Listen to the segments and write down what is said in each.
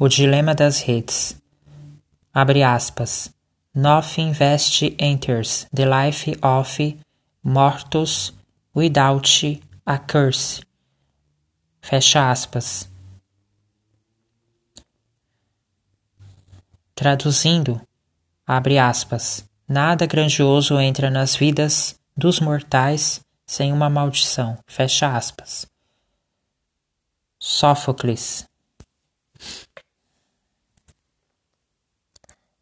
O dilema das redes. Abre aspas. Nothing vest enters the life of mortals without a curse. Fecha aspas. Traduzindo, abre aspas. Nada grandioso entra nas vidas dos mortais sem uma maldição. Fecha aspas. Sófocles.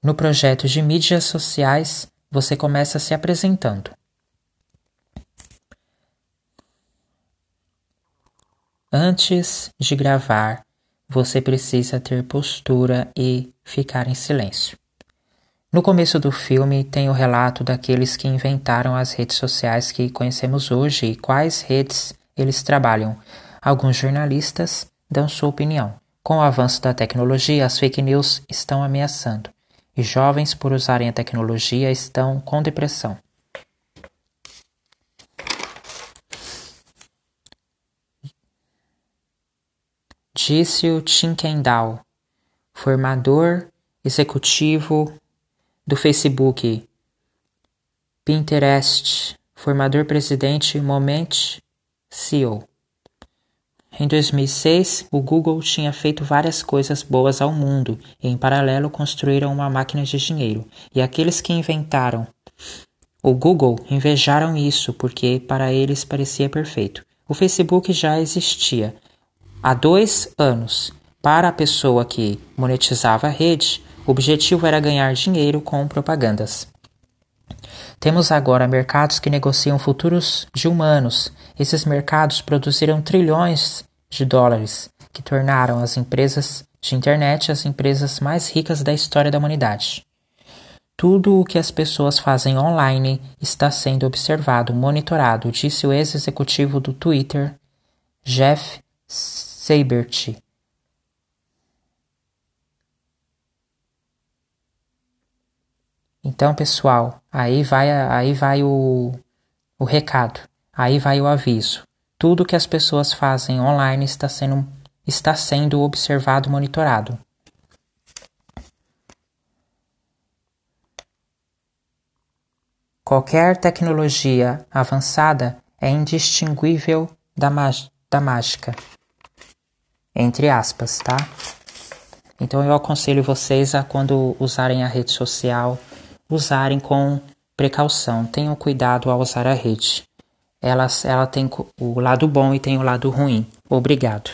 No projeto de mídias sociais, você começa se apresentando. Antes de gravar, você precisa ter postura e ficar em silêncio. No começo do filme tem o relato daqueles que inventaram as redes sociais que conhecemos hoje e quais redes eles trabalham. Alguns jornalistas dão sua opinião. Com o avanço da tecnologia, as fake news estão ameaçando e jovens, por usarem a tecnologia, estão com depressão. Disse o Tim Kendall, formador executivo do Facebook, Pinterest, formador presidente Moment CEO. Em 2006, o Google tinha feito várias coisas boas ao mundo e, em paralelo, construíram uma máquina de dinheiro. E aqueles que inventaram o Google invejaram isso porque para eles parecia perfeito. O Facebook já existia há dois anos. Para a pessoa que monetizava a rede, o objetivo era ganhar dinheiro com propagandas. Temos agora mercados que negociam futuros de humanos. Esses mercados produziram trilhões de dólares, que tornaram as empresas de internet as empresas mais ricas da história da humanidade. Tudo o que as pessoas fazem online está sendo observado, monitorado, disse o ex-executivo do Twitter, Jeff Seibert. Então, pessoal, aí vai, aí vai o, o recado, aí vai o aviso. Tudo que as pessoas fazem online está sendo, está sendo observado, monitorado. Qualquer tecnologia avançada é indistinguível da, da mágica. Entre aspas, tá? Então eu aconselho vocês a quando usarem a rede social usarem com precaução. Tenham cuidado ao usar a rede. Ela, ela tem o lado bom e tem o lado ruim. Obrigado.